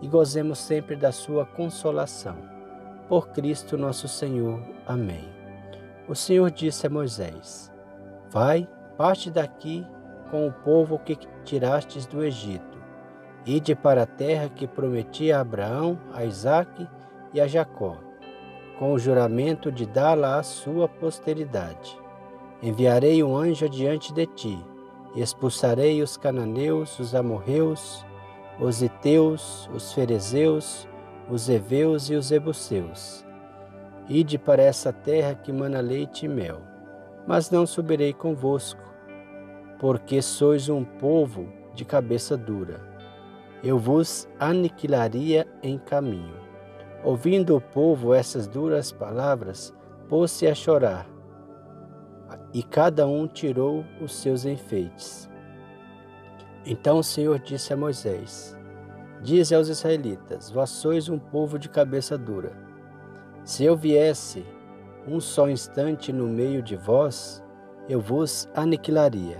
e gozemos sempre da sua consolação. Por Cristo nosso Senhor. Amém. O Senhor disse a Moisés: Vai, parte daqui com o povo que tirastes do Egito. Ide para a terra que prometi a Abraão, a Isaque e a Jacó, com o juramento de dá-la à sua posteridade. Enviarei um anjo diante de ti, e expulsarei os cananeus, os amorreus, os Iteus, os Ferezeus, os Eveus e os Ebuseus. Ide para essa terra que mana leite e mel, mas não subirei convosco, porque sois um povo de cabeça dura. Eu vos aniquilaria em caminho. Ouvindo o povo essas duras palavras, pôs-se a chorar, e cada um tirou os seus enfeites. Então o Senhor disse a Moisés: Dize aos israelitas: Vós sois um povo de cabeça dura. Se eu viesse um só instante no meio de vós, eu vos aniquilaria.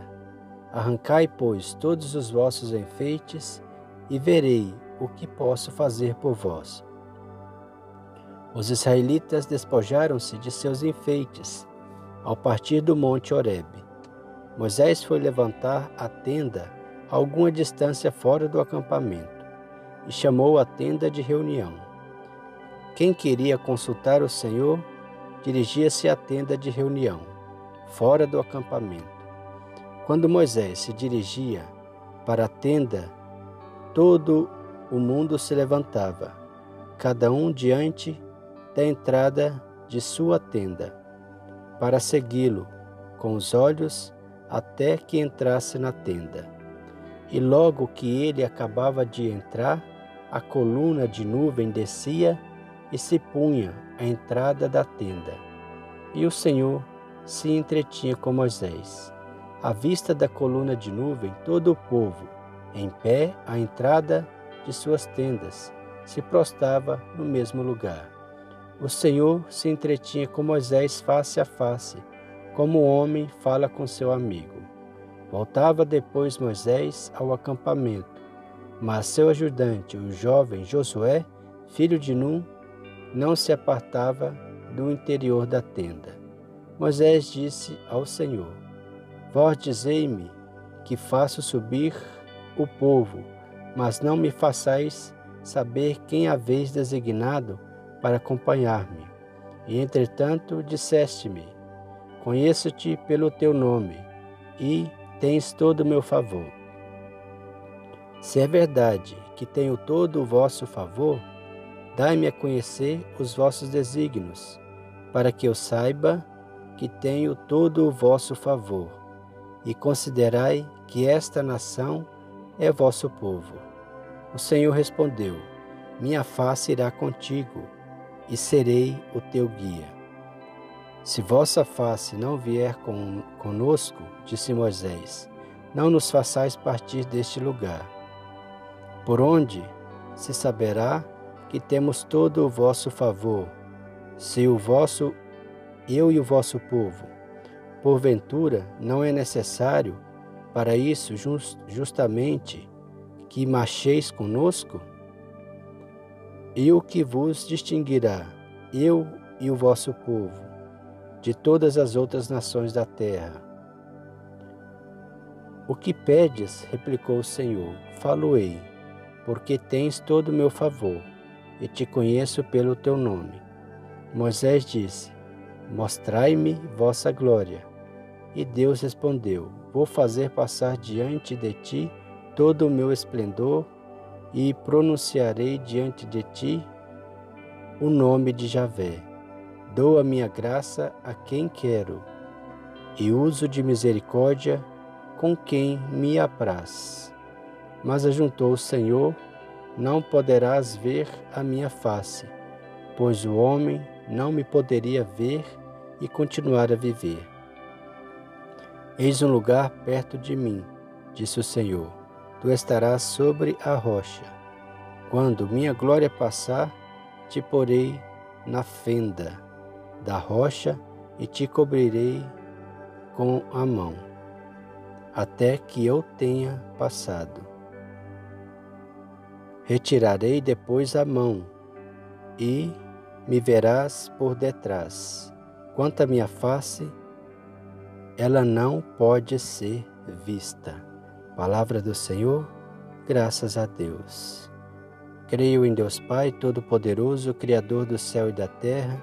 Arrancai, pois, todos os vossos enfeites e verei o que posso fazer por vós. Os israelitas despojaram-se de seus enfeites ao partir do monte Horebe. Moisés foi levantar a tenda alguma distância fora do acampamento, e chamou a tenda de reunião. Quem queria consultar o Senhor dirigia-se à tenda de reunião, fora do acampamento. Quando Moisés se dirigia para a tenda, todo o mundo se levantava, cada um diante da entrada de sua tenda, para segui-lo com os olhos até que entrasse na tenda. E logo que ele acabava de entrar, a coluna de nuvem descia e se punha à entrada da tenda. E o Senhor se entretinha com Moisés. À vista da coluna de nuvem, todo o povo, em pé à entrada de suas tendas, se prostrava no mesmo lugar. O Senhor se entretinha com Moisés face a face, como o homem fala com seu amigo. Voltava depois Moisés ao acampamento, mas seu ajudante, o jovem Josué, filho de Num, não se apartava do interior da tenda. Moisés disse ao Senhor: Vós dizei-me que faço subir o povo, mas não me façais saber quem haveis designado para acompanhar-me. E entretanto disseste-me: Conheço-te pelo teu nome, e tens todo o meu favor. Se é verdade que tenho todo o vosso favor, dai-me a conhecer os vossos desígnios, para que eu saiba que tenho todo o vosso favor, e considerai que esta nação é vosso povo. O Senhor respondeu: Minha face irá contigo, e serei o teu guia. Se vossa face não vier com, conosco, disse Moisés, não nos façais partir deste lugar. Por onde se saberá que temos todo o vosso favor, se o vosso, eu e o vosso povo. Porventura, não é necessário para isso just, justamente que marcheis conosco? E o que vos distinguirá, eu e o vosso povo? De todas as outras nações da terra. O que pedes, replicou o Senhor, falo-ei, porque tens todo o meu favor, e te conheço pelo teu nome. Moisés disse: Mostrai-me vossa glória. E Deus respondeu: Vou fazer passar diante de ti todo o meu esplendor, e pronunciarei diante de ti o nome de Javé Dou a minha graça a quem quero e uso de misericórdia com quem me apraz. Mas ajuntou o Senhor não poderás ver a minha face, pois o homem não me poderia ver e continuar a viver. Eis um lugar perto de mim, disse o Senhor. Tu estarás sobre a rocha. Quando minha glória passar, te porei na fenda da rocha e te cobrirei com a mão, até que eu tenha passado. Retirarei depois a mão e me verás por detrás. Quanto à minha face, ela não pode ser vista. Palavra do Senhor, graças a Deus. Creio em Deus Pai Todo-Poderoso, Criador do céu e da terra,